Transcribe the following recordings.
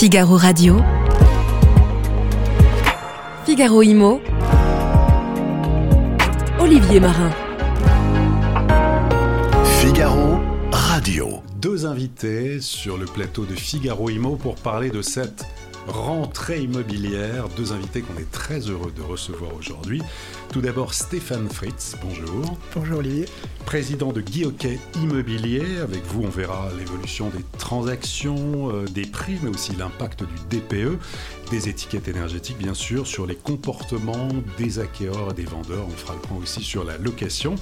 Figaro Radio. Figaro Imo. Olivier Marin. Figaro Radio. Deux invités sur le plateau de Figaro Imo pour parler de cette rentrée immobilière. Deux invités qu'on est très heureux de recevoir aujourd'hui. Tout d'abord Stéphane Fritz, bonjour. Bonjour Olivier. Président de Guy Immobilier. Avec vous, on verra l'évolution des transactions, euh, des prix, mais aussi l'impact du DPE, des étiquettes énergétiques, bien sûr, sur les comportements des acquéreurs et des vendeurs. On fera le point aussi sur la location.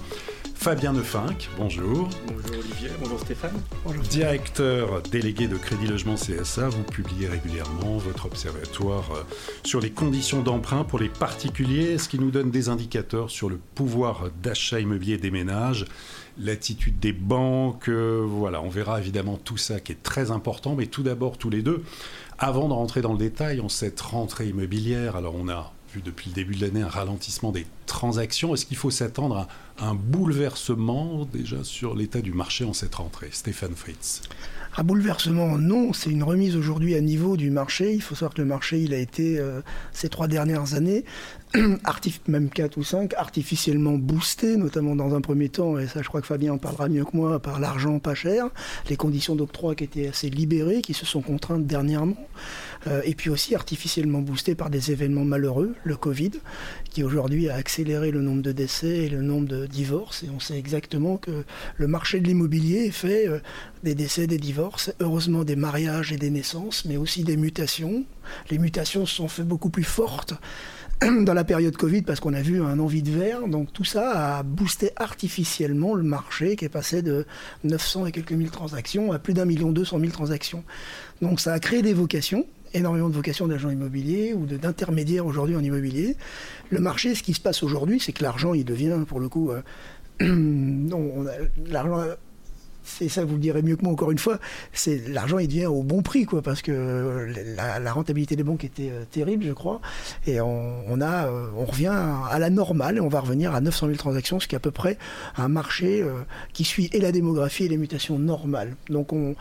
Fabien Nefinck, bonjour. Bonjour Olivier, bonjour Stéphane. Bonjour. Directeur délégué de Crédit Logement CSA, vous publiez régulièrement votre observatoire euh, sur les conditions d'emprunt pour les particuliers, ce qui nous donne des indicateurs sur le pouvoir d'achat immobilier des ménages, l'attitude des banques, euh, voilà, on verra évidemment tout ça qui est très important, mais tout d'abord tous les deux, avant de rentrer dans le détail en cette rentrée immobilière, alors on a depuis le début de l'année un ralentissement des transactions. Est-ce qu'il faut s'attendre à un bouleversement déjà sur l'état du marché en cette rentrée? Stéphane Fritz. Un bouleversement, non, c'est une remise aujourd'hui à niveau du marché. Il faut savoir que le marché, il a été, euh, ces trois dernières années, même 4 ou 5, artificiellement boosté, notamment dans un premier temps, et ça je crois que Fabien en parlera mieux que moi, par l'argent pas cher, les conditions d'octroi qui étaient assez libérées, qui se sont contraintes dernièrement, euh, et puis aussi artificiellement boosté par des événements malheureux, le Covid, qui aujourd'hui a accéléré le nombre de décès et le nombre de divorces, et on sait exactement que le marché de l'immobilier fait euh, des décès, des divorces, heureusement des mariages et des naissances, mais aussi des mutations. Les mutations se sont fait beaucoup plus fortes dans la période Covid parce qu'on a vu un envie de verre. Donc tout ça a boosté artificiellement le marché qui est passé de 900 et quelques mille transactions à plus d'un million deux cent mille transactions. Donc ça a créé des vocations énormément de vocations d'agents immobiliers ou d'intermédiaires aujourd'hui en immobilier. Le marché, ce qui se passe aujourd'hui, c'est que l'argent, il devient, pour le coup, euh, l'argent c'est ça, vous le direz mieux que moi encore une fois, c'est l'argent il devient au bon prix, quoi, parce que la, rentabilité des banques était euh, terrible, je crois, et on, a, euh, on revient à la normale, et on va revenir à 900 000 transactions, ce qui est à peu près un marché euh, qui suit et la démographie et les mutations normales. Donc on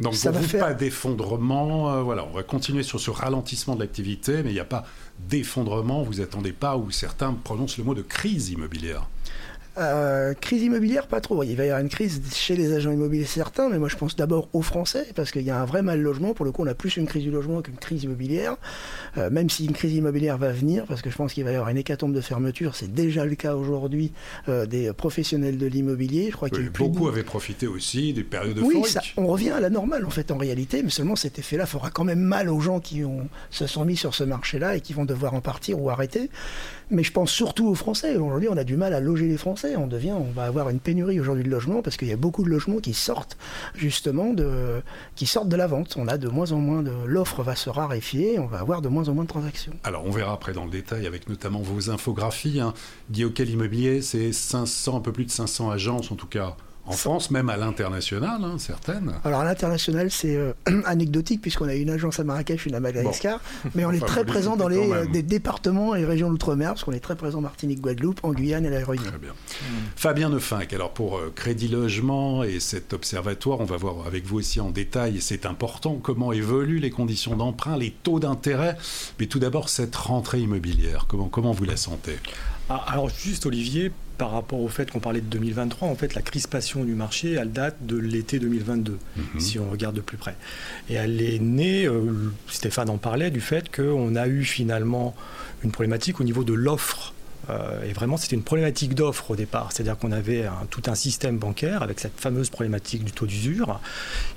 donc, ça vous, pas d'effondrement. voilà, on va continuer sur ce ralentissement de l'activité, mais il n'y a pas d'effondrement. Vous attendez pas, ou certains prononcent le mot de crise immobilière. Euh, crise immobilière, pas trop. Il va y avoir une crise chez les agents immobiliers certains, mais moi je pense d'abord aux Français, parce qu'il y a un vrai mal logement. Pour le coup, on a plus une crise du logement qu'une crise immobilière, euh, même si une crise immobilière va venir, parce que je pense qu'il va y avoir une hécatombe de fermeture. C'est déjà le cas aujourd'hui euh, des professionnels de l'immobilier. Je crois qu'il beaucoup avaient profité aussi des périodes de Oui, on revient à la normale en fait en réalité, mais seulement cet effet-là fera quand même mal aux gens qui ont, se sont mis sur ce marché-là et qui vont devoir en partir ou arrêter. Mais je pense surtout aux Français. Aujourd'hui, on a du mal à loger les Français. On devient, on va avoir une pénurie aujourd'hui de logements parce qu'il y a beaucoup de logements qui sortent justement de, qui sortent de la vente. On a de moins en moins de, l'offre va se raréfier. On va avoir de moins en moins de transactions. Alors, on verra après dans le détail avec notamment vos infographies. Hein. Guillaume Immobilier, c'est 500, un peu plus de 500 agences en tout cas en France, même à l'international, hein, certaines. Alors à l'international, c'est euh, anecdotique puisqu'on a une agence à Marrakech, une à Madagascar, mais on est très présent dans les euh, des départements et régions d'outre-mer, parce qu'on est très présent en Martinique, Guadeloupe, en Guyane et la Réunion. Très bien. Mm. Fabien Nefinck, alors pour euh, Crédit Logement et cet observatoire, on va voir avec vous aussi en détail, et c'est important, comment évoluent les conditions d'emprunt, les taux d'intérêt, mais tout d'abord cette rentrée immobilière, comment, comment vous la sentez? Ah, Alors juste Olivier, par rapport au fait qu'on parlait de 2023, en fait, la crispation du marché, elle date de l'été 2022, mhm. si on regarde de plus près. Et elle est née, euh, Stéphane en parlait, du fait qu'on a eu finalement une problématique au niveau de l'offre euh, et vraiment, c'était une problématique d'offre au départ. C'est-à-dire qu'on avait tout un système bancaire avec cette fameuse problématique du taux d'usure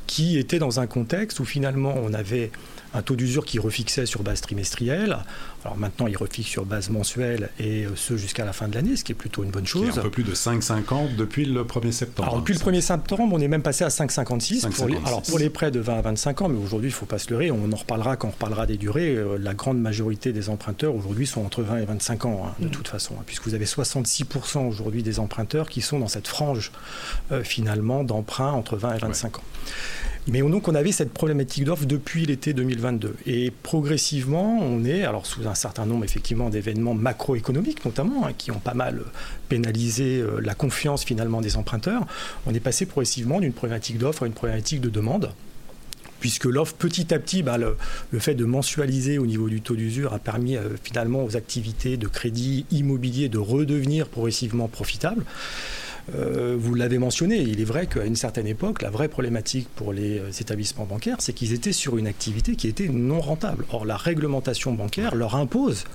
qui était dans un contexte où finalement on avait un taux d'usure qui refixait sur base trimestrielle. Alors maintenant, il refixe sur base mensuelle et euh, ce jusqu'à la fin de l'année, ce qui est plutôt une bonne chose. Qui un peu plus de 5,50 depuis le 1er septembre. Alors depuis le 1er septembre, on est même passé à 5,56 pour les, alors pour les prêts de 20 à 25 ans, mais aujourd'hui, il ne faut pas se leurrer, on en reparlera quand on reparlera des durées. Euh, la grande majorité des emprunteurs aujourd'hui sont entre 20 et 25 ans, hein, de mmh. toute façon, hein, puisque vous avez 66% aujourd'hui des emprunteurs qui sont dans cette frange euh, finalement d'emprunt entre 20 et 25 ans. Mais donc on avait cette problématique d'offre depuis l'été 2022. Et progressivement, on est, alors sous un certain nombre effectivement d'événements macroéconomiques notamment, hein, qui ont pas mal pénalisé euh, la confiance finalement des emprunteurs, on est passé progressivement d'une problématique d'offre à une problématique de demande puisque l'offre petit à petit, bah, le, fait de mensualiser au niveau du taux d'usure a permis finalement aux activités de crédit immobilier de redevenir progressivement profitables. Euh, vous l'avez mentionné, il est vrai qu'à une certaine époque, la vraie problématique pour les euh, établissements bancaires, c'est qu'ils étaient sur une activité qui était non rentable. Or, la réglementation bancaire leur impose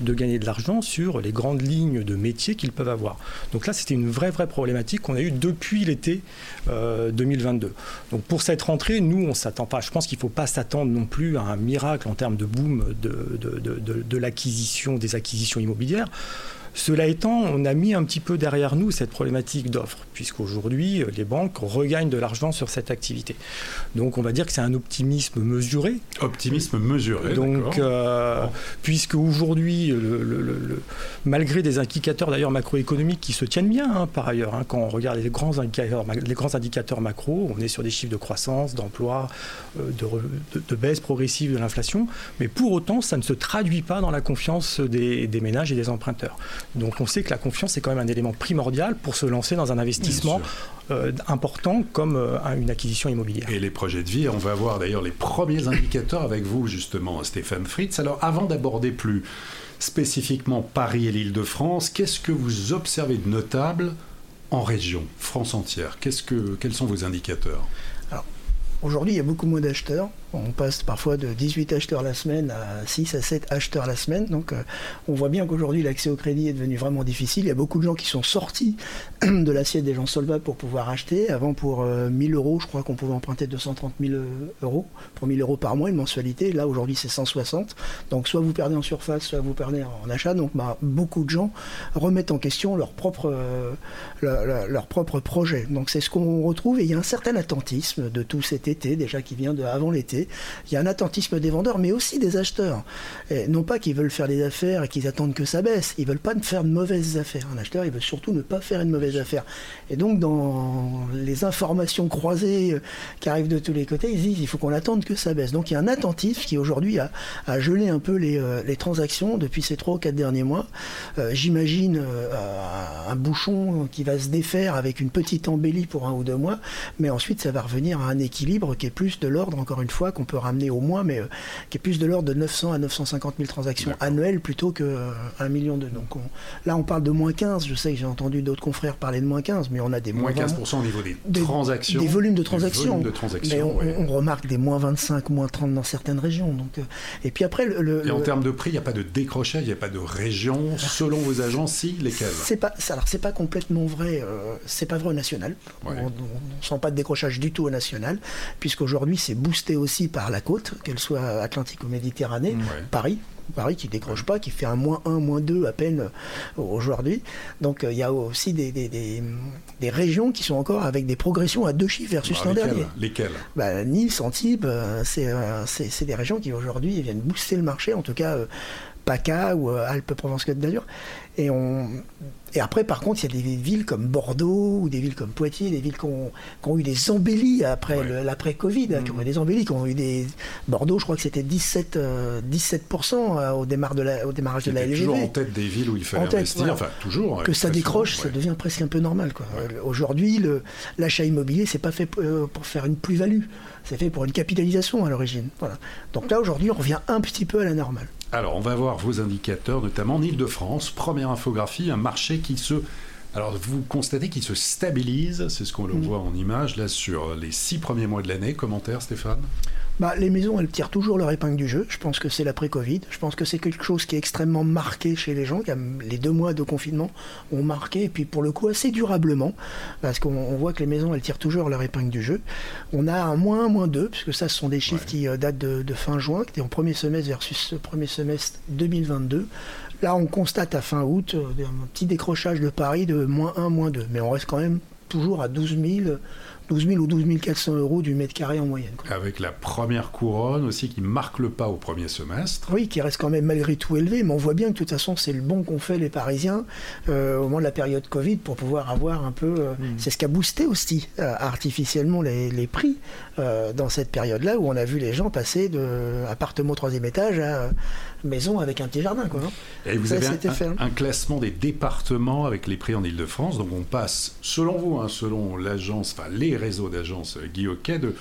de gagner de l'argent sur les grandes lignes de métiers qu'ils peuvent avoir. Donc là, c'était une vraie, vraie problématique qu'on a eue depuis l'été 2022. Euh, Donc pour cette rentrée, nous, on s'attend pas. Je pense qu'il ne faut pas s'attendre non plus à un miracle en termes de boom de, de l'acquisition, des acquisitions immobilières. Cela étant, on a mis un petit peu derrière nous cette problématique d'offres, puisqu'aujourd'hui, euh, les banques regagnent de l'argent sur cette activité. Donc on va dire que c'est un optimisme mesuré. Optimisme mesuré. Donc, euh, puisque aujourd'hui, malgré des indicateurs d'ailleurs macroéconomiques qui se tiennent bien hein, par ailleurs, hein, quand on regarde les grands, indicateurs, les grands indicateurs macro, on est sur des chiffres de croissance, d'emploi, euh, de, baisse progressive de l'inflation, mais pour autant, ça ne se traduit pas dans la confiance des ménages et des emprunteurs. Donc on sait que la confiance est quand même un élément primordial pour se lancer dans un investissement euh, important comme euh, une acquisition immobilière. Et les projets de vie, on va voir d'ailleurs les premiers indicateurs avec vous justement, Stéphane Fritz. Alors avant d'aborder plus spécifiquement Paris et l'Île-de-France, qu'est-ce que vous observez de notable en région, France entière? Que, Quels sont vos indicateurs? Aujourd'hui, il y a beaucoup moins d'acheteurs. On passe parfois de 18 acheteurs la semaine à 6 à 7 acheteurs la semaine. Donc euh, on voit bien qu'aujourd'hui l'accès au crédit est devenu vraiment difficile. Il y a beaucoup de gens qui sont sortis de l'assiette des gens solvables pour pouvoir acheter. Avant pour 1000 euh, euros, je crois qu'on pouvait emprunter 230 000 euros pour 1000 euros par mois une mensualité. Là aujourd'hui c'est 160. Donc soit vous perdez en surface, soit vous perdez en achat. Donc bah, beaucoup de gens remettent en question leur propre, euh, leur, propre projet. Donc c'est ce qu'on retrouve et il y a un certain attentisme de tout cet été déjà qui vient de avant l'été il y a un attentisme des vendeurs, mais aussi des acheteurs. non pas qu'ils veulent faire des affaires et qu'ils attendent que ça baisse, ils veulent pas faire de mauvaises affaires. Un acheteur, il veut surtout ne pas faire une mauvaise affaire. Et donc, dans les informations croisées euh, qui arrivent de tous les côtés, ils disent il faut qu'on attende que ça baisse. Donc, il y a un attentisme qui aujourd'hui a, gelé un peu euh, les, transactions depuis ces trois ou quatre derniers mois. Euh, j'imagine un bouchon qui va se défaire avec une petite embellie pour un ou deux mois, mais ensuite ça va revenir à un équilibre qui est plus de l'ordre, encore une fois, qu'on peut ramener au moins, mais euh, qui est plus de l'ordre de 900 à 950 000 transactions annuelles plutôt que euh, million de. Donc là, on parle de moins 15. Je sais que j'ai entendu d'autres confrères parler de moins 15, mais on a des moins 15% au niveau des, transactions. Des volumes de transactions. mais on, remarque des moins 25, moins 30 dans certaines régions. Donc, euh, et puis après, le, et en termes de prix, il n'y a pas de décrochage, il n'y a pas de région. Selon vos agences, si, lesquelles C'est pas, alors c'est pas complètement vrai. c'est pas vrai au national. On ne sent pas de décrochage du tout au national, puisqu'aujourd'hui c'est boosté aussi par la côte, qu'elle soit Atlantique ou Méditerranée, Paris, Paris qui décroche pas, qui fait un moins 1, moins 2 à peine euh, aujourd'hui. Donc euh, il y a aussi des, des, régions qui sont encore avec des progressions à deux chiffres versus bah, l'an dernier. Lesquelles? Bah, Nice, Antibes, euh, c'est des régions qui aujourd'hui viennent booster le marché, en tout cas PACA ou Alpes-Provence-Côte d'Azur. Et, on... et après, par contre, il y a des villes comme Bordeaux ou des villes comme Poitiers, des villes qui ont, eu des embellies après l'après-Covid, hein, qui ont eu des embellies, qui ont eu des. Bordeaux, je crois que c'était 17, 17% euh, euh, au, démarrage de la, au démarrage de la LGV. toujours en tête des villes où il fallait investir, enfin toujours. Que ça décroche, ça devient presque un peu normal. Aujourd'hui, l'achat immobilier, c'est pas fait euh, pour faire une plus-value, c'est fait pour une capitalisation à l'origine. Voilà. Donc là, aujourd'hui, on revient un petit peu à la normale. Alors, on va voir vos indicateurs, notamment en Ile-de-France. Première infographie, un marché qui se alors, vous constatez qu'il se stabilise, c'est ce qu'on le mm. voit en image, là, sur les six premiers mois de l'année. Commentaire, Stéphane? Bah, les maisons, elles tirent toujours leur épingle du jeu. Je pense que c'est l'après-Covid. Je pense que c'est quelque chose qui est extrêmement marqué chez les gens. Les deux mois de confinement ont marqué, et puis pour le coup assez durablement, parce qu'on voit que les maisons, elles tirent toujours leur épingle du jeu. On a un moins, moins 2, puisque ça, ce sont des chiffres qui euh, datent de, fin juin, qui étaient en premier semestre versus premier semestre 2022. Là, on constate à fin août euh, un petit décrochage de Paris de moins 1, moins 2. Mais on reste quand même toujours à 12 000 12 000 ou 12 400 euros du mètre carré en moyenne. Avec la première couronne aussi qui marque le pas au premier semestre. Oui, qui reste quand même malgré tout élevé, mais on voit bien que de toute façon c'est le bon qu'ont fait les Parisiens euh, au moment de la période Covid pour pouvoir avoir un peu... Euh, mm. C'est ce qui a boosté aussi euh, artificiellement les, les prix dans cette période-là où on a vu les gens passer de appartement troisième étage à maison avec un petit jardin. Quoi, Et vous avez un, classement des départements avec les prix en Ile-de-France, donc on passe, selon vous, hein, selon l'agence, enfin les réseaux d'agences Guy de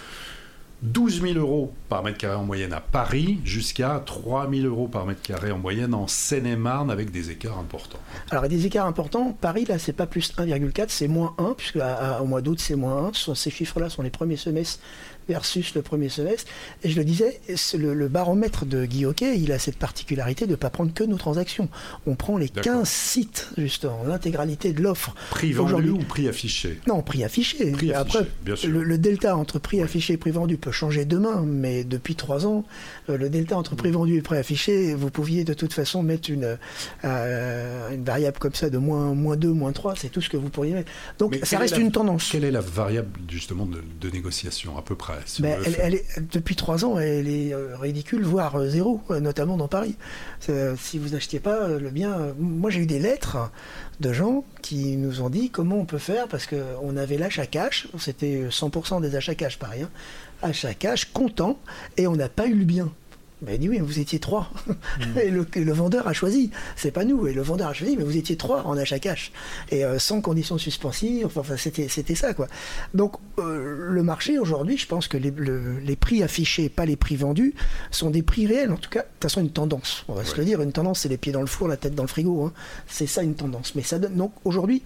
12 000 euros par mètre carré en moyenne à Paris, jusqu'à 3 000 euros par mètre carré en moyenne en Seine-et-Marne, avec des écarts importants. Alors, des écarts importants. Paris, là, c'est pas plus 1,4, c'est moins 1, puisque au mois d'août, c'est moins 1. Ces chiffres-là sont les premiers semestres versus le premier semestre. Et je le disais, le, le baromètre de Guy Hockey, il a cette particularité de ne pas prendre que nos transactions. On prend les 15 sites, justement, l'intégralité de l'offre. Prix vendu ou prix affiché Non, prix affiché. Prix Après, bien sûr. Le, delta entre prix affiché et prix vendu peut changer demain, mais depuis trois ans, euh, le delta entre prix vendu et prix affiché, vous pouviez de toute façon mettre une, euh, une variable comme ça de moins, moins 2, moins 3, c'est tout ce que vous pourriez mettre. Donc ça reste une tendance. Quelle est la variable justement de, de négociation à peu près ben, elle, est, depuis trois ans, elle est euh, ridicule, voire euh, zéro, euh, notamment dans Paris. si vous n'achetiez pas le bien, moi j'ai eu des lettres de gens qui nous ont dit comment on peut faire parce qu'on avait l'achat cash, c'était 100% des achats cash Paris, hein, achat cash comptant, et on n'a pas eu le bien. Ben, dit oui, vous étiez trois. Mm. Et, le, vendeur a choisi. C'est pas nous. Et le vendeur a choisi, mais vous étiez trois en achat cash. Et euh, sans conditions suspensives. Enfin, c'était, c'était ça, quoi. Donc, euh, le marché aujourd'hui, je pense que les, les, prix affichés, pas les prix vendus, sont des prix réels. En tout cas, de toute façon, une tendance. On va se le dire. Une tendance, c'est les pieds dans le four, la tête dans le frigo. Hein. C'est ça une tendance. Mais ça donne. Donc, aujourd'hui,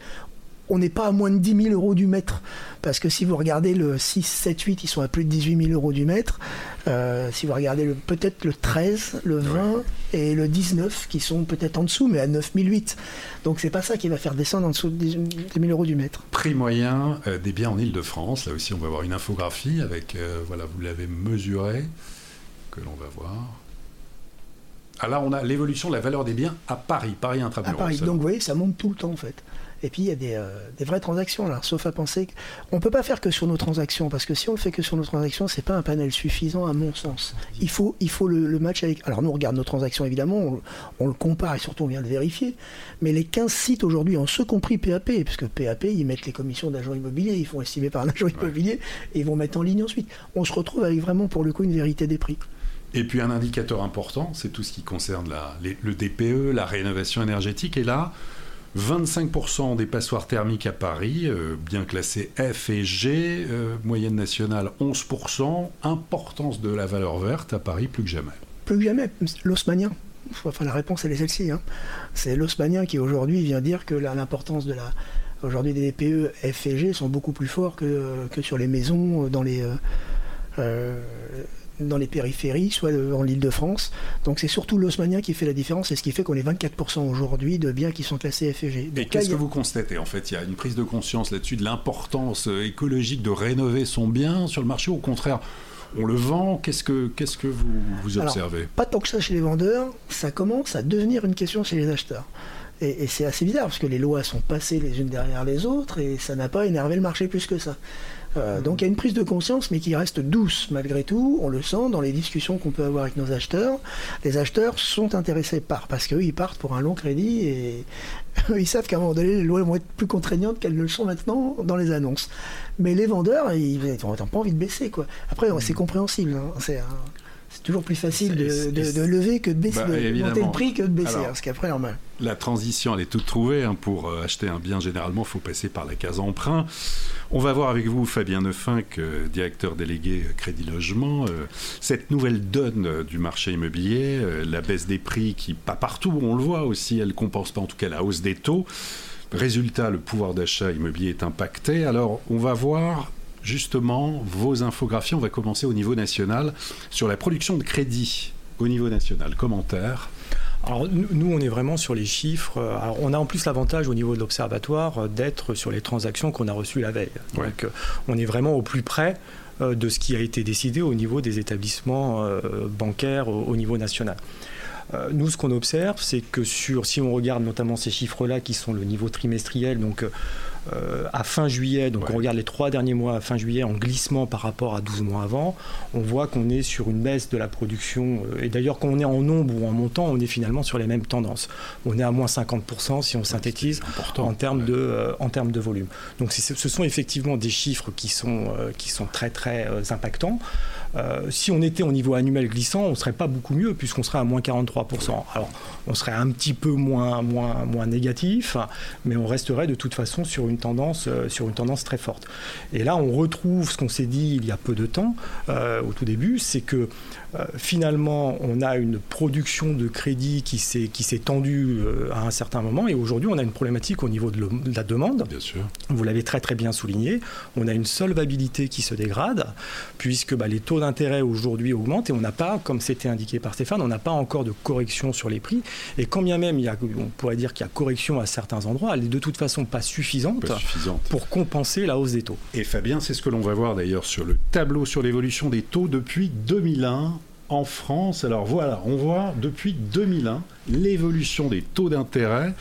on n'est pas à moins de 10 000 euros du mètre. Parce que si vous regardez le 6, 7, 8, ils sont à plus de 18 000 euros du mètre. Euh, si vous regardez peut-être le 13, le 20 et le 19, qui sont peut-être en dessous, mais à 9 008. Donc c'est pas ça qui va faire descendre en dessous de 10 000 euros du mètre. Prix moyen euh, des biens en Ile-de-France. Là aussi, on va avoir une infographie avec, euh, voilà, vous l'avez mesuré, que l'on va voir. Ah là, on a l'évolution de la valeur des biens à Paris, Paris intramuros. À Paris, donc vous voyez, ça monte tout le temps en fait. Et puis il y a des, euh, vraies transactions là, sauf à penser qu'on ne peut pas faire que sur nos transactions, parce que si on le fait que sur nos transactions, c'est pas un panel suffisant à mon sens. Il faut, il faut le, match avec. Alors nous on regarde nos transactions évidemment, on, le compare et surtout on vient de vérifier, mais les 15 sites aujourd'hui, en ce compris PAP, puisque PAP ils mettent les commissions d'agents immobiliers, ils font estimer par un agent immobilier et ils vont mettre en ligne ensuite. On se retrouve avec vraiment pour le coup une vérité des prix. Et puis un indicateur important, c'est tout ce qui concerne la, le DPE, la rénovation énergétique. Et là, 25% des passoires thermiques à Paris, euh, bien classés F et G, euh, moyenne nationale 11%, importance de la valeur verte à Paris plus que jamais. Plus que jamais, l'osmanien. Enfin, la réponse elle est celle-ci. Hein. C'est l'osmanien qui aujourd'hui vient dire que l'importance de la... Aujourd'hui des DPE F et G sont beaucoup plus forts que, que sur les maisons dans les... Euh, dans les périphéries, soit en l'île de France. Donc c'est surtout l'osmanien qui fait la différence et ce qui fait qu'on est 24% aujourd'hui de biens qui sont classés FG. Et qu'est-ce que vous constatez En fait, il y a une prise de conscience là-dessus de l'importance euh, écologique de rénover son bien sur le marché. Au contraire, on le vend? Qu'est-ce que, qu'est-ce que vous, vous observez? Pas tant que ça chez les vendeurs. Ça commence à devenir une question chez les acheteurs. Et, et c'est assez bizarre parce que les lois sont passées les unes derrière les autres et ça n'a pas énervé le marché plus que ça. Euh, donc il y a une prise de conscience, mais qui reste douce malgré tout. On le sent dans les discussions qu'on peut avoir avec nos acheteurs. Les acheteurs sont intéressés par, parce qu'eux, ils partent pour un long crédit et ils savent qu'à un moment donné, les lois vont être plus contraignantes qu'elles ne le sont maintenant dans les annonces. Mais les vendeurs, ils n'ont pas envie de baisser. Quoi. Après, c'est compréhensible. Hein. C'est c'est toujours plus facile de, lever que de baisser, bah, de monter le prix que de baisser, normal. La transition, elle est toute trouvée. Hein, pour euh, acheter un bien, généralement, il faut passer par la case emprunt. On va voir avec vous, Fabien Neuffinck, directeur délégué Crédit Logement, euh, cette nouvelle donne euh, du marché immobilier, la baisse des prix qui, pas partout, on le voit aussi, elle ne compense pas en tout cas la hausse des taux. Résultat, le pouvoir d'achat immobilier est impacté. Alors, on va voir justement vos infographies. On va commencer au niveau national sur la production de crédit au niveau national. Commentaire. Alors nous, on est vraiment sur les chiffres. Alors, on a en plus l'avantage au niveau de l'observatoire euh, d'être sur les transactions qu'on a reçues la veille. Donc euh, on est vraiment au plus près euh, de ce qui a été décidé au niveau des établissements bancaires au niveau national. Nous, ce qu'on observe, c'est que sur, si on regarde notamment ces chiffres-là, qui sont le niveau trimestriel, donc euh, à fin juillet, donc on regarde les trois derniers mois à fin juillet en glissement par rapport à 12 mois avant, on voit qu'on est sur une baisse de la production. Euh, et d'ailleurs, quand on est en nombre ou en montant, on est finalement sur les mêmes tendances. On est à moins 50% si on synthétise en termes, de, euh, en termes de volume. Donc ce sont effectivement des chiffres qui sont, qui sont très très impactants. Euh, si on était au niveau annuel glissant, on serait pas beaucoup mieux puisqu'on serait à moins 43%. Alors, on serait un petit peu moins, moins, moins négatif, mais on resterait de toute façon sur une tendance, euh, sur une tendance très forte. Et là, on retrouve ce qu'on s'est dit il y a peu de temps, euh, au tout début, c'est que finalement, on a une production de crédit qui s'est tendue euh, à un certain moment et aujourd'hui, on a une problématique au niveau de, la demande. Bien sûr. Vous l'avez très très bien souligné. On a une solvabilité qui se dégrade puisque bah, les taux d'intérêt aujourd'hui augmentent et on n'a pas, comme c'était indiqué par Stéphane, on n'a pas encore de correction sur les prix. Et quand bien même il y a, on pourrait dire qu'il y a correction à certains endroits, elle est de toute façon pas suffisante, pas suffisante. pour compenser la hausse des taux. Et Fabien, c'est ce que l'on va voir d'ailleurs sur le tableau sur l'évolution des taux depuis 2001 en France. Alors voilà, on voit depuis 2001 l'évolution des taux d'intérêt.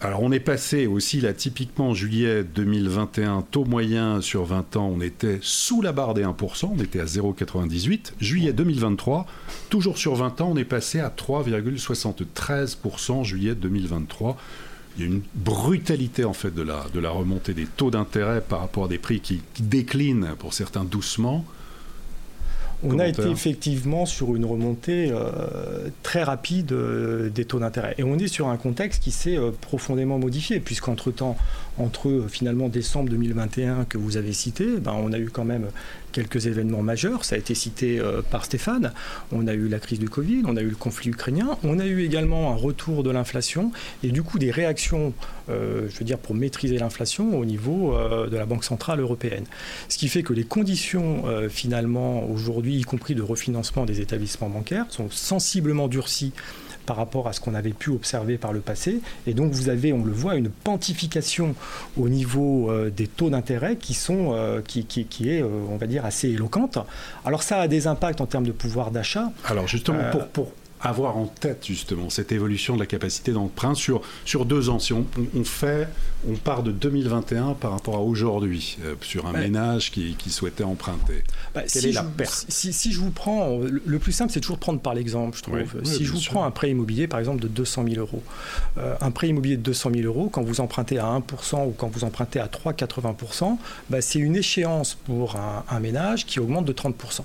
Alors on est passé aussi là typiquement en juillet 2021, taux moyen sur 20 ans, on était sous la barre des 1%, on était à 0,98. Juillet 2023, toujours sur 20 ans, on est passé à 3,73% juillet 2023. Il y a une brutalité en fait de la, de la remontée des taux d'intérêt par rapport à des prix qui déclinent pour certains doucement. On a été effectivement sur une remontée euh, très rapide euh, des taux d'intérêt. Et on est sur un contexte qui s'est euh, profondément modifié, puisqu'entre-temps, entre finalement décembre 2021 que vous avez cité, ben, on a eu quand même quelques événements majeurs. Ça a été cité par Stéphane. On a eu la crise du Covid, on a eu le conflit ukrainien, on a eu également un retour de l'inflation et du coup des réactions, je veux dire, pour maîtriser l'inflation au niveau de la Banque Centrale Européenne. Ce qui fait que les conditions finalement aujourd'hui y compris de refinancement des établissements bancaires, sont sensiblement durcis par rapport à ce qu'on avait pu observer par le passé. Et donc vous avez, on le voit, une pantification au niveau euh, des taux d'intérêt qui sont, euh, qui, qui, est, euh, on va dire, assez éloquente. Alors ça a des impacts en termes de pouvoir d'achat. Alors justement, pour, pour avoir en tête justement cette évolution de la capacité d'emprunt sur, sur deux ans. Si on, fait, on part de 2021 par rapport à aujourd'hui, euh, sur un ménage qui, qui, souhaitait emprunter. Bah, Quelle si est la perte si, si, je vous prends, le plus simple, c'est toujours prendre par l'exemple, je trouve. si je vous prends un prêt immobilier, par exemple, de 200 000 euros, euh, un prêt immobilier de 200 000 euros, quand vous empruntez à 1% ou quand vous empruntez à 3,80%, bah, c'est une échéance pour un, un ménage qui augmente de 30%.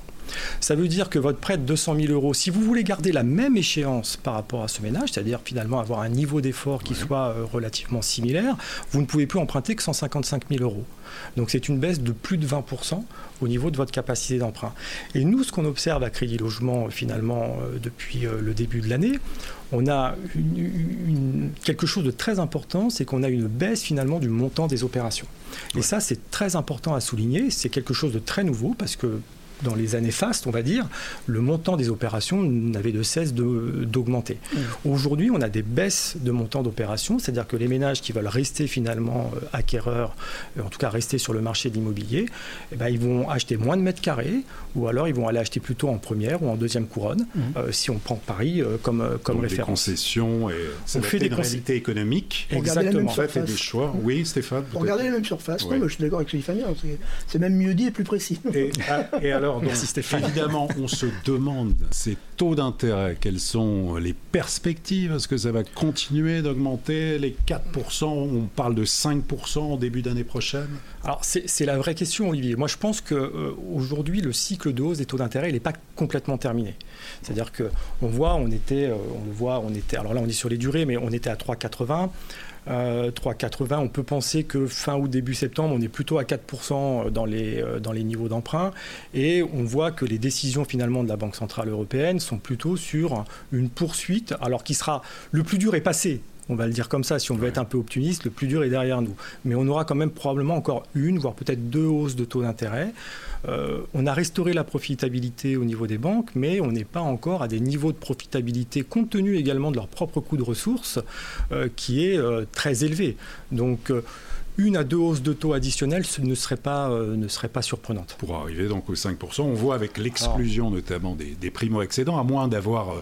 Ça veut dire que votre prêt de 200 000 euros, si vous voulez garder la même échéance par rapport à ce ménage, c'est-à-dire finalement avoir un niveau d'effort qui soit euh, relativement similaire, vous ne pouvez plus emprunter que 155 000 euros. Donc c'est une baisse de plus de 20% au niveau de votre capacité d'emprunt. Et nous, ce qu'on observe à Crédit Logement finalement euh, depuis euh, le début de l'année, on a quelque chose de très important, c'est qu'on a une baisse finalement du montant des opérations. Et ça, c'est très important à souligner. C'est quelque chose de très nouveau parce que dans les années fastes, on va dire, le montant des opérations n'avait de cesse d'augmenter. Mmh. Aujourd'hui, on a des baisses de montant d'opérations, c'est-à-dire que les ménages qui veulent rester finalement euh, acquéreurs, euh, en tout cas rester sur le marché de l'immobilier, eh ben, ils vont acheter moins de mètres carrés, ou alors ils vont aller acheter plutôt en première ou en deuxième couronne, mmh. euh, si on prend Paris comme, comme référence. Des concessions et on fait des réalité économique. Exactement. On fait des choix. Oui, Stéphane. Pour garder les mêmes surfaces. je suis d'accord avec Stéphane. C'est même mieux dit et plus précis. Et, et alors, alors, évidemment, on se demande ces taux d'intérêt, quelles sont les perspectives Est-ce que ça va continuer d'augmenter Les 4%, on parle de 5% en début d'année prochaine? Alors, c'est la vraie question, Olivier. Moi, je pense qu'aujourd'hui, le cycle de hausse des taux d'intérêt, il n'est pas complètement terminé. C'est-à-dire qu'on voit, on était, euh, on le voit, on était, alors là, on est sur les durées, mais on était à 3,80. 3,80. Euh, on peut penser que fin août, début septembre, on est plutôt à 4% dans les, euh, dans les niveaux d'emprunt. Et on voit que les décisions finalement de la Banque Centrale Européenne sont plutôt sur une poursuite, alors qui sera le plus dur est passé on va le dire comme ça, si on veut être un peu optimiste, le plus dur est derrière nous. Mais on aura quand même probablement encore une, voire peut-être deux hausses de taux d'intérêt. Euh, on a restauré la profitabilité au niveau des banques, mais on n'est pas encore à des niveaux de profitabilité, compte tenu également de leur propre coût de ressources, euh, qui est euh, très élevé. Donc, une à deux hausses de taux additionnelles ce ne serait pas, ne serait pas surprenante. Pour arriver donc aux 5%, on voit avec l'exclusion notamment des, des primo-excédents, à moins d'avoir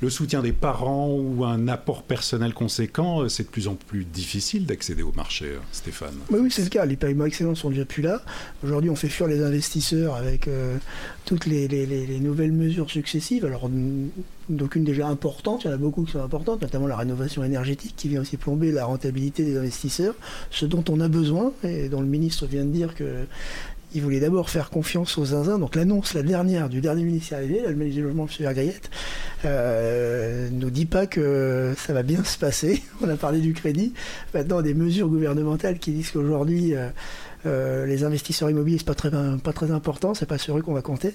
le soutien des parents ou un apport personnel conséquent, euh, c'est de plus en plus difficile d'accéder au marché, euh, Stéphane. Oui, c'est le cas. Les paiements excellents sont déjà plus là. Aujourd'hui, on fait fuir les investisseurs avec euh, toutes les, nouvelles mesures successives. Alors, d'aucunes déjà importantes, il y en a beaucoup qui sont importantes, notamment la rénovation énergétique qui vient aussi plomber la rentabilité des investisseurs, ce dont on a besoin et dont le ministre vient de dire que il voulait d'abord faire confiance aux zinzins. Donc l'annonce, la dernière, du dernier ministère arrivé, le du Logement, M. Vergriette, euh, nous dit pas que ça va bien se passer. On a parlé du crédit. Maintenant, des mesures gouvernementales qui disent qu'aujourd'hui, euh, euh, les investisseurs immobiliers, c'est pas très, pas très important, c'est pas sur eux qu'on va compter.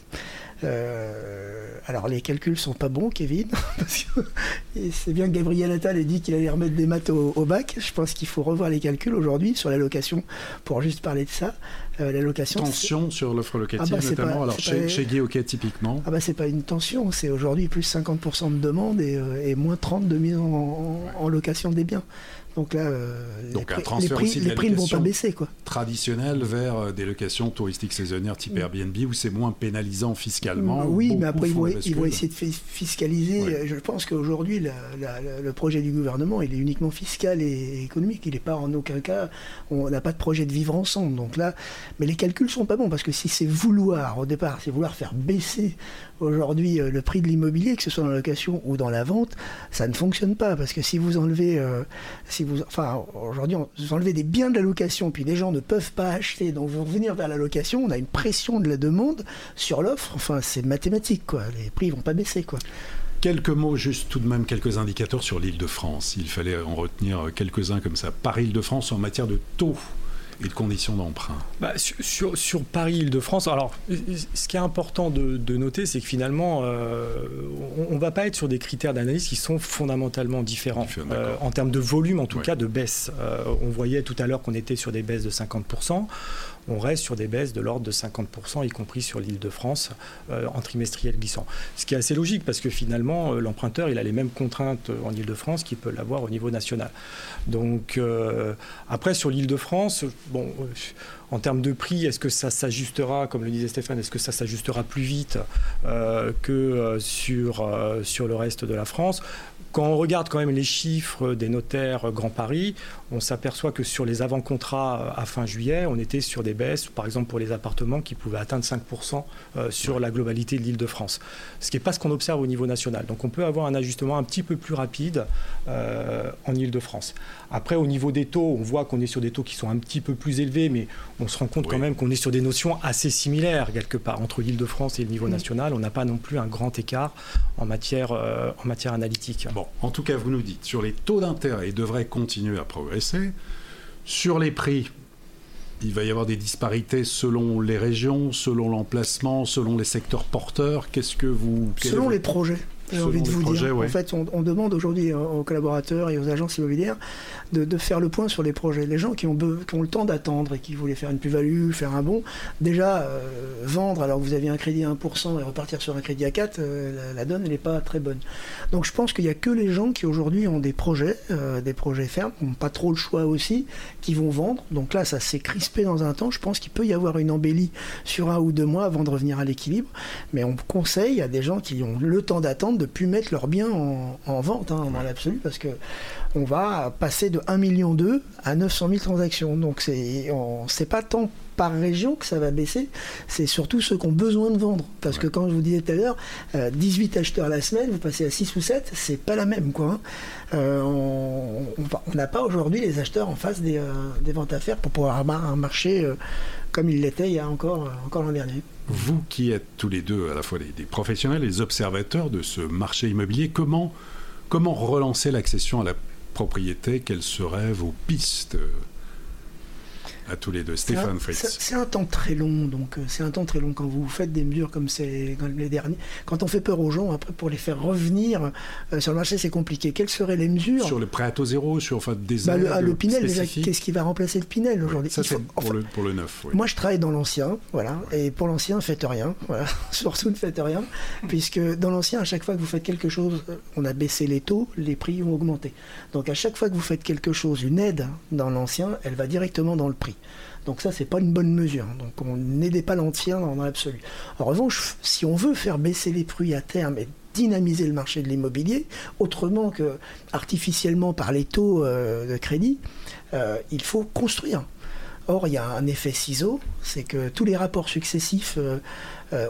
Euh, alors les calculs sont pas bons, Kevin. c'est bien que Gabriel Attal ait dit qu'il allait remettre des maths au, bac. Je pense qu'il faut revoir les calculs aujourd'hui sur la location pour juste parler de ça. Euh, la location. Tension sur l'offre locative, ah bah, notamment. alors chez, pas... typiquement. Ah bah c'est pas une tension, c'est aujourd'hui plus 50% de demande et, moins 30 de mise en location des biens. Donc là, euh, les, prix, ne vont pas baisser. Quoi. Traditionnel vers euh, des locations touristiques saisonnières type mm. Airbnb où c'est moins pénalisant fiscalement. oui, mais après, ils vont, essayer de fiscaliser. Je pense qu'aujourd'hui, le projet du gouvernement, il est uniquement fiscal et économique. Il n'est pas en aucun cas, on n'a pas de projet de vivre ensemble. Donc là, mais les calculs sont pas bons parce que si c'est vouloir, au départ, c'est vouloir faire baisser aujourd'hui euh, le prix de l'immobilier, que ce soit dans la location ou dans la vente, ça ne fonctionne pas parce que si vous enlevez, euh, des biens de la location, puis les gens ne peuvent pas acheter, donc vous revenir vers la location, on a une pression de la demande sur l'offre. Enfin c'est mathématique quoi, les prix vont pas baisser quoi. Quelques mots, juste tout de même quelques indicateurs sur l'île de France. Il fallait en retenir quelques-uns comme ça. Par île de France en matière de taux et de conditions d'emprunt bah, sur, sur, Paris-Île-de-France, alors ce qui est important de, noter, c'est que finalement, euh, on ne va pas être sur des critères d'analyse qui sont fondamentalement différents. Euh, en termes de volume, en tout cas, de baisse. Euh, on voyait tout à l'heure qu'on était sur des baisses de 50% on reste sur des baisses de l'ordre de 50%, y compris sur l'île de France, euh, en trimestriel glissant. Ce qui est assez logique, parce que finalement, euh, l'emprunteur, il a les mêmes contraintes euh, en île de France qu'il peut l'avoir au niveau national. Donc, après, sur l'île de France, bon en termes de prix, est-ce que ça s'ajustera, comme le disait Stéphane, est-ce que ça s'ajustera plus vite que sur, sur le reste de la France? Quand on regarde quand même les chiffres des notaires Grand Paris, on s'aperçoit que sur les avant-contrats à fin juillet, on était sur des baisses, par exemple pour les appartements, qui pouvaient atteindre 5% euh, sur la globalité de l'île de France. Ce qui n'est pas ce qu'on observe au niveau national. Donc on peut avoir un ajustement un petit peu plus rapide euh, en île de France. Après, au niveau des taux, on voit qu'on est sur des taux qui sont un petit peu plus élevés, mais on se rend compte quand même qu'on est sur des notions assez similaires quelque part entre l'île de France et le niveau national. On n'a pas non plus un grand écart en matière, euh, en matière analytique en tout cas, vous nous dites, sur les taux d'intérêt, ils devraient continuer à progresser. Sur les prix, il va y avoir des disparités selon les régions, selon l'emplacement, selon les secteurs porteurs. Qu'est-ce que vous... Selon les projets j'ai envie de vous dire. En fait, on, demande aujourd'hui aux collaborateurs et aux agences immobilières de, faire le point sur les projets. Les gens qui ont, qui ont le temps d'attendre et qui voulaient faire une plus-value, faire un bon, déjà, euh, vendre alors que vous aviez un crédit à 1% et repartir sur un crédit à 4, euh, la, donne, n'est pas très bonne. Donc je pense qu'il n'y a que les gens qui aujourd'hui ont des projets, euh, des projets fermes, qui n'ont pas trop le choix aussi, qui vont vendre. Donc là, ça s'est crispé dans un temps. Je pense qu'il peut y avoir une embellie sur un ou deux mois avant de revenir à l'équilibre. Mais on conseille à des gens qui ont le temps d'attendre de plus mettre leurs biens en, vente hein, dans l'absolu parce que on va passer de 1 million à 900 000 transactions. Donc c'est c'est pas tant par région que ça va baisser, c'est surtout ceux qui ont besoin de vendre. Parce que quand je vous disais tout à l'heure, 18 euh, acheteurs la semaine, vous passez à 6 ou 7, c'est pas la même. quoi. Hein. Euh, on n'a pas aujourd'hui les acheteurs en face des, euh, des, ventes à faire pour pouvoir avoir un marché comme il l'était il y a encore, encore l'an dernier. Vous qui êtes tous les deux à la fois des, professionnels, les observateurs de ce marché immobilier, comment, comment relancer l'accession à la propriété? Quelles seraient vos pistes à tous les deux. Stéphane Fritz. C'est un temps très long, donc euh, c'est un temps très long quand vous faites des mesures comme c'est les derniers. Quand on fait peur aux gens, après pour les faire revenir euh, sur le marché, c'est compliqué. Quelles seraient les mesures Sur le prêt à taux zéro, sur enfin, des bah, le, ah, le, Pinel, déjà, qu'est-ce qui va remplacer le Pinel aujourd'hui? Ça, c'est pour, le, pour le neuf. Moi, je travaille dans l'ancien, voilà, et pour l'ancien, faites rien, voilà. surtout ne faites rien, puisque dans l'ancien, à chaque fois que vous faites quelque chose, euh, on a baissé les taux, les prix ont augmenté. Donc à chaque fois que vous faites quelque chose, une aide dans l'ancien, elle va directement dans le prix. Donc ça, c'est pas une bonne mesure. Donc on n'aidait pas l'ancien dans l'absolu. En revanche, si on veut faire baisser les prix à terme et dynamiser le marché de l'immobilier, autrement que artificiellement par les taux euh, de crédit, euh, il faut construire. Or, il y a un effet ciseau, c'est que tous les rapports successifs Euh,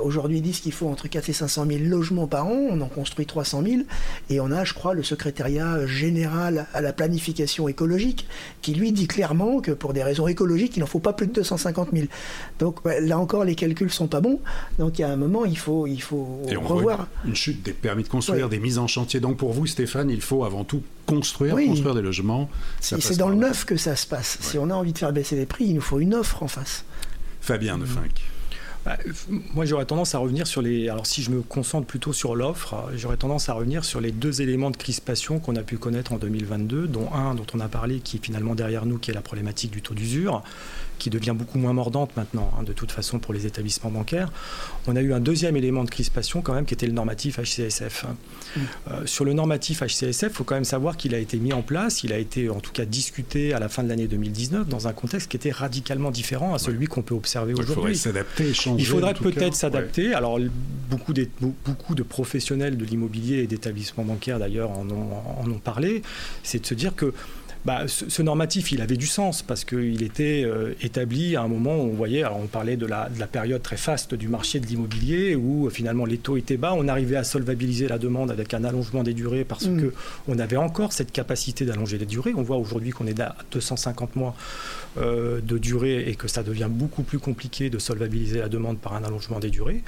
aujourd'hui, ils disent qu'il faut entre 4 et 500 000 logements par an. On en construit 300 000. Et on a, je crois, le secrétariat général à la planification écologique qui, lui, dit clairement que pour des raisons écologiques, il n'en faut pas plus de 250 000. Donc là encore, les calculs sont pas bons. Donc il y a un moment, il faut, il faut et on revoir. Une chute des permis de construire, des mises en chantier. Donc pour vous, Stéphane, il faut avant tout construire, construire des logements. C'est dans le neuf que ça se passe. Si on a envie de faire baisser les prix, il nous faut une offre en face. Fabien de Finck. Bah, moi, j'aurais tendance à revenir sur les. Alors, si je me concentre plutôt sur l'offre, j'aurais tendance à revenir sur les deux éléments de crispation qu'on a pu connaître en 2022, dont un dont on a parlé, qui est finalement derrière nous, qui est la problématique du taux d'usure, qui devient beaucoup moins mordante maintenant, hein, de toute façon, pour les établissements bancaires. On a eu un deuxième élément de crispation, quand même, qui était le normatif HCSF. Mmh. Euh, sur le normatif HCSF, il faut quand même savoir qu'il a été mis en place, il a été en tout cas discuté à la fin de l'année 2019 dans un contexte qui était radicalement différent à celui qu'on peut observer aujourd'hui. Il faudrait s'adapter, changer. Il faudrait peut-être s'adapter. Alors, beaucoup, beaucoup de professionnels de l'immobilier et d'établissements bancaires, d'ailleurs, en en ont parlé. C'est de se dire que bah, ce, normatif, il avait du sens parce qu'il était euh, établi à un moment où on voyait, alors on parlait de la, de la période très faste du marché de l'immobilier où euh, finalement les taux étaient bas, on arrivait à solvabiliser la demande avec un allongement des durées parce mmh. que on avait encore cette capacité d'allonger les durées. On voit aujourd'hui qu'on est à 250 mois euh, de durée et que ça devient beaucoup plus compliqué de solvabiliser la demande par un allongement des durées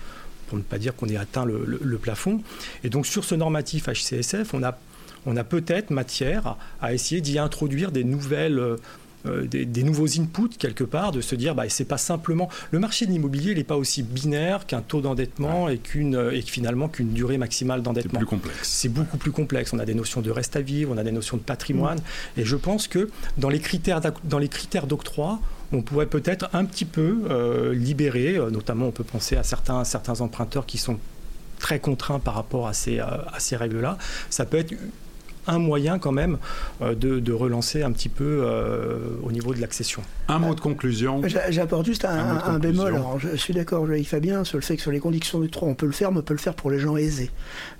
pour ne pas dire qu'on ait atteint le, le plafond. Et donc sur ce normatif HCSF, on a on a peut-être matière à essayer d'y introduire des nouvelles euh, euh, des, nouveaux inputs quelque part, de se dire bah, c'est pas simplement le marché de l'immobilier, il n'est pas aussi binaire qu'un taux d'endettement et qu'une et finalement qu'une durée maximale d'endettement. C'est plus complexe. C'est beaucoup plus complexe. On a des notions de reste à vivre, on a des notions de patrimoine, mm. et je pense que dans les critères dans les critères d'octroi, on pourrait peut-être un petit peu euh, libérer, notamment on peut penser à certains certains emprunteurs qui sont très contraints par rapport à ces, à ces règles-là. Ça peut être un moyen quand même euh, de, relancer un petit peu euh, au niveau de l'accession. Un mot de conclusion. J'apporte juste un, bémol. Alors, je suis d'accord avec Fabien sur le fait que sur les conditions d'octroi, on peut le faire, mais on peut le faire pour les gens aisés.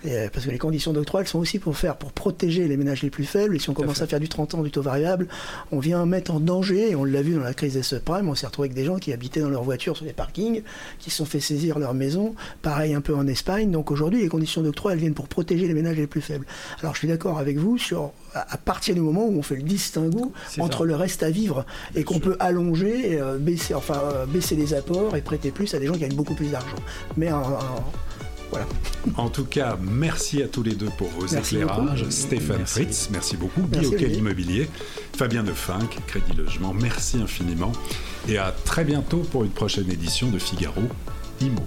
Euh, parce que les conditions d'octroi, elles sont aussi pour faire, pour protéger les ménages les plus faibles. Et si on commence à, faire du 30 ans, du taux variable, on vient mettre en danger, et on l'a vu dans la crise des subprimes, on s'est retrouvé avec des gens qui habitaient dans leur voiture sur les parkings, qui se sont fait saisir leur maison. Pareil un peu en Espagne. Donc aujourd'hui, les conditions d'octroi, elles viennent pour protéger les ménages les plus faibles. Alors je suis d'accord avec vous sur à partir du moment où on fait le distinguo entre le reste à vivre et qu'on peut allonger, euh, baisser, enfin, euh, baisser les apports et prêter plus à des gens qui gagnent beaucoup plus d'argent. Mais voilà. En tout cas, merci à tous les deux pour vos éclairages. Stéphane Fritz, merci beaucoup. Bioquel Immobilier. Fabien Definck, Crédit Logement, merci infiniment. Et à très bientôt pour une prochaine édition de Figaro Imo.